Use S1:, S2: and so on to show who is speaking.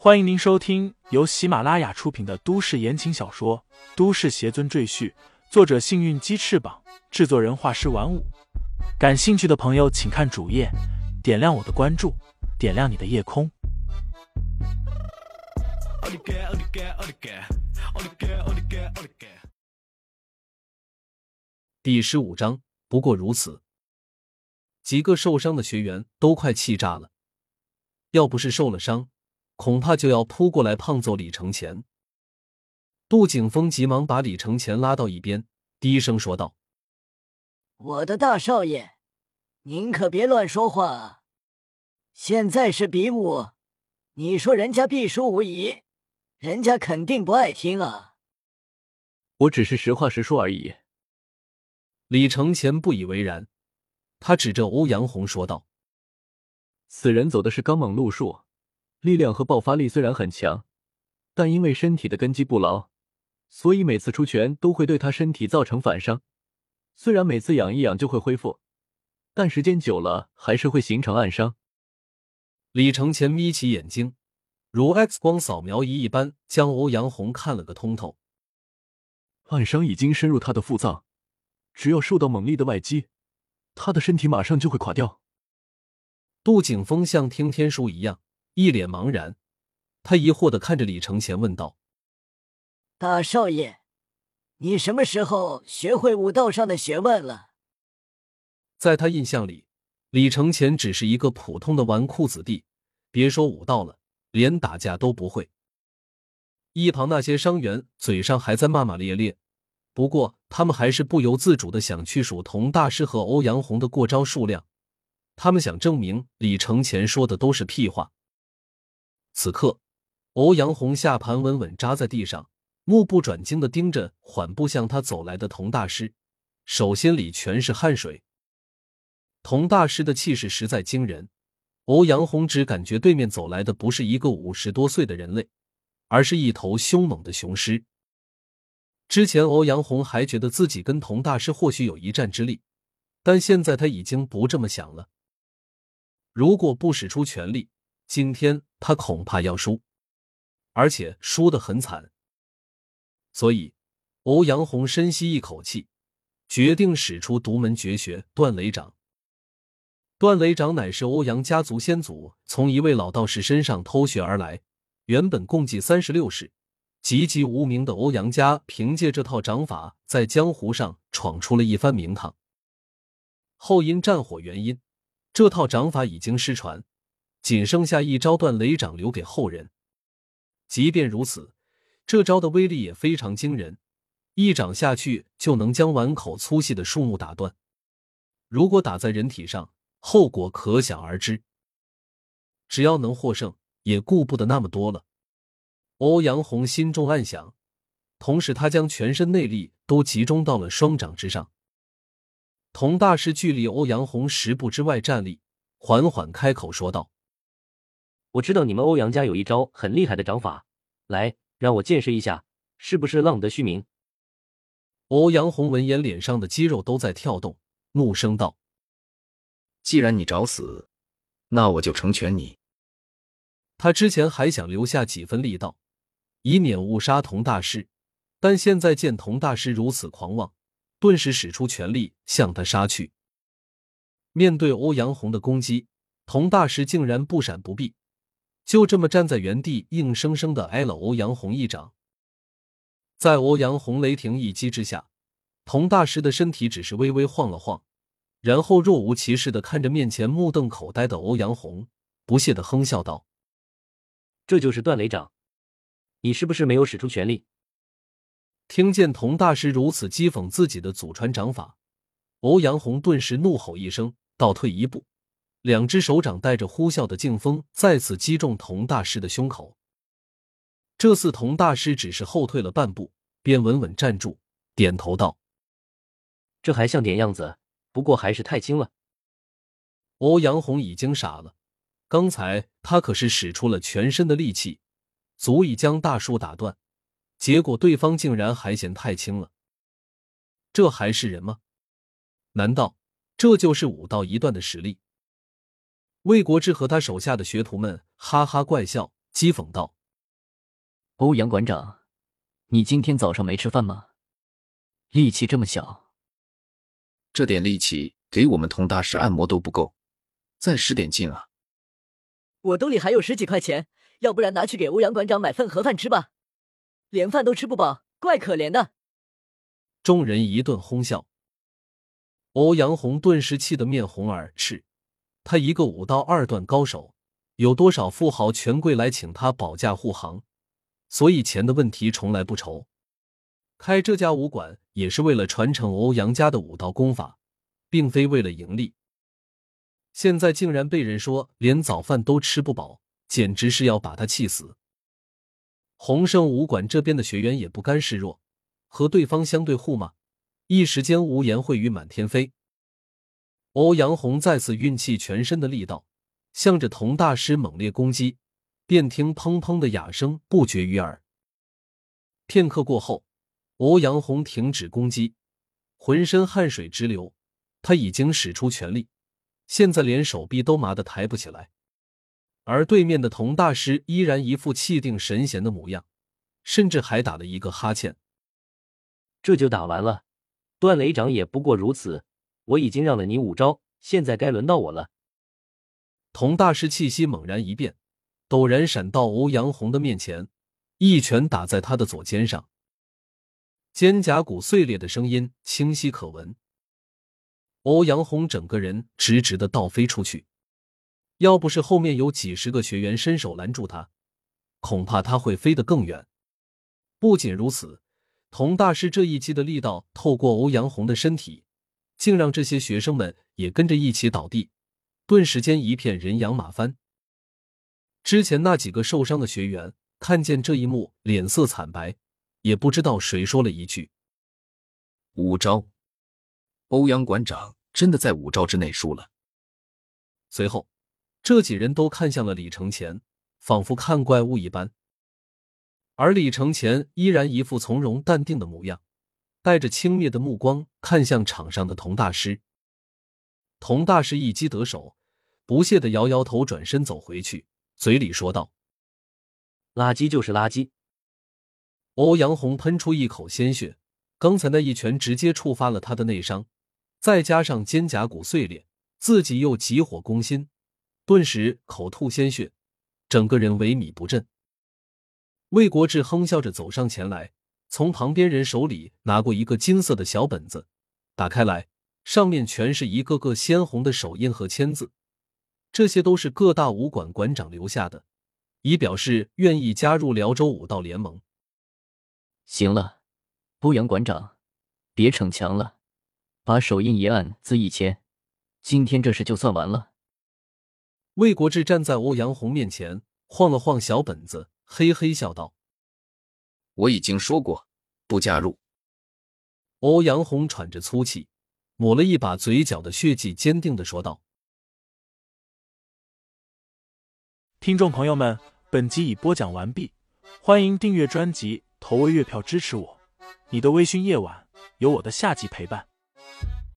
S1: 欢迎您收听由喜马拉雅出品的都市言情小说《都市邪尊赘婿》，作者：幸运鸡翅膀，制作人：画师玩五。感兴趣的朋友，请看主页，点亮我的关注，点亮你的夜空。
S2: 第十五章，不过如此。几个受伤的学员都快气炸了，要不是受了伤，恐怕就要扑过来胖揍李承前。杜景峰急忙把李承前拉到一边，低声说道：“
S3: 我的大少爷，您可别乱说话啊！现在是比武，你说人家必输无疑，人家肯定不爱听啊。
S4: 我只是实话实说而已。”
S2: 李承前不以为然。他指着欧阳红说道：“
S4: 此人走的是刚猛路数，力量和爆发力虽然很强，但因为身体的根基不牢，所以每次出拳都会对他身体造成反伤。虽然每次养一养就会恢复，但时间久了还是会形成暗伤。”
S2: 李承前眯起眼睛，如 X 光扫描仪一般将欧阳红看了个通透。
S4: 暗伤已经深入他的腹脏，只要受到猛烈的外击。他的身体马上就会垮掉。
S2: 杜景峰像听天书一样，一脸茫然。他疑惑的看着李承前问道：“
S3: 大少爷，你什么时候学会武道上的学问了？”
S2: 在他印象里，李承前只是一个普通的纨绔子弟，别说武道了，连打架都不会。一旁那些伤员嘴上还在骂骂咧咧。不过，他们还是不由自主的想去数童大师和欧阳红的过招数量。他们想证明李承前说的都是屁话。此刻，欧阳红下盘稳稳扎在地上，目不转睛的盯着缓步向他走来的童大师，手心里全是汗水。童大师的气势实在惊人，欧阳红只感觉对面走来的不是一个五十多岁的人类，而是一头凶猛的雄狮。之前欧阳红还觉得自己跟童大师或许有一战之力，但现在他已经不这么想了。如果不使出全力，今天他恐怕要输，而且输得很惨。所以，欧阳红深吸一口气，决定使出独门绝学断雷掌。断雷掌乃是欧阳家族先祖从一位老道士身上偷学而来，原本共计三十六式。籍籍无名的欧阳家，凭借这套掌法，在江湖上闯出了一番名堂。后因战火原因，这套掌法已经失传，仅剩下一招断雷掌留给后人。即便如此，这招的威力也非常惊人，一掌下去就能将碗口粗细的树木打断。如果打在人体上，后果可想而知。只要能获胜，也顾不得那么多了。欧阳红心中暗想，同时他将全身内力都集中到了双掌之上。童大师距离欧阳红十步之外站立，缓缓开口说道：“
S5: 我知道你们欧阳家有一招很厉害的掌法，来，让我见识一下，是不是浪得虚名？”
S2: 欧阳红闻言，脸上的肌肉都在跳动，怒声道：“
S6: 既然你找死，那我就成全你。”
S2: 他之前还想留下几分力道。以免误杀童大师，但现在见童大师如此狂妄，顿时使出全力向他杀去。面对欧阳红的攻击，童大师竟然不闪不避，就这么站在原地，硬生生的挨了欧阳红一掌。在欧阳红雷霆一击之下，童大师的身体只是微微晃了晃，然后若无其事的看着面前目瞪口呆的欧阳红，不屑的哼笑道：“
S5: 这就是断雷掌。”你是不是没有使出全力？
S2: 听见童大师如此讥讽自己的祖传掌法，欧阳红顿时怒吼一声，倒退一步，两只手掌带着呼啸的劲风再次击中童大师的胸口。这次童大师只是后退了半步，便稳稳站住，点头道：“
S5: 这还像点样子，不过还是太轻了。”
S2: 欧阳红已经傻了，刚才他可是使出了全身的力气。足以将大树打断，结果对方竟然还嫌太轻了。这还是人吗？难道这就是武道一段的实力？魏国志和他手下的学徒们哈哈怪笑，讥讽道：“
S4: 欧阳馆长，你今天早上没吃饭吗？力气这么小，
S6: 这点力气给我们佟大师按摩都不够，再使点劲啊！
S3: 我兜里还有十几块钱，要不然拿去给欧阳馆长买份盒饭吃吧，连饭都吃不饱，怪可怜的。”
S2: 众人一顿哄笑。欧阳红顿时气得面红耳赤。他一个武道二段高手，有多少富豪权贵来请他保驾护航，所以钱的问题从来不愁。开这家武馆也是为了传承欧阳家的武道功法，并非为了盈利。现在竟然被人说连早饭都吃不饱，简直是要把他气死。洪盛武馆这边的学员也不甘示弱，和对方相对互骂。一时间，污言秽语满天飞。欧阳红再次运气全身的力道，向着童大师猛烈攻击，便听砰砰的哑声不绝于耳。片刻过后，欧阳红停止攻击，浑身汗水直流，他已经使出全力，现在连手臂都麻得抬不起来。而对面的童大师依然一副气定神闲的模样，甚至还打了一个哈欠。
S5: 这就打完了。段雷掌也不过如此，我已经让了你五招，现在该轮到我了。
S2: 童大师气息猛然一变，陡然闪到欧阳红的面前，一拳打在他的左肩上，肩胛骨碎裂的声音清晰可闻。欧阳红整个人直直的倒飞出去，要不是后面有几十个学员伸手拦住他，恐怕他会飞得更远。不仅如此。童大师这一击的力道透过欧阳红的身体，竟让这些学生们也跟着一起倒地，顿时间一片人仰马翻。之前那几个受伤的学员看见这一幕，脸色惨白，也不知道谁说了一句：“
S6: 五招，欧阳馆长真的在五招之内输了。”
S2: 随后，这几人都看向了李承前，仿佛看怪物一般。而李承前依然一副从容淡定的模样，带着轻蔑的目光看向场上的童大师。童大师一击得手，不屑的摇摇头，转身走回去，嘴里说道：“
S5: 垃圾就是垃圾。”
S2: 欧阳红喷出一口鲜血，刚才那一拳直接触发了他的内伤，再加上肩胛骨碎裂，自己又急火攻心，顿时口吐鲜血，整个人萎靡不振。魏国志哼笑着走上前来，从旁边人手里拿过一个金色的小本子，打开来，上面全是一个个鲜红的手印和签字，这些都是各大武馆馆长留下的，以表示愿意加入辽州武道联盟。
S4: 行了，欧阳馆长，别逞强了，把手印一按，字一签，今天这事就算完了。
S2: 魏国志站在欧阳红面前，晃了晃小本子。嘿嘿笑道：“
S6: 我已经说过不加入。”
S2: 欧阳红喘着粗气，抹了一把嘴角的血迹，坚定的说道：“
S1: 听众朋友们，本集已播讲完毕，欢迎订阅专辑，投喂月票支持我。你的微醺夜晚，有我的下集陪伴。”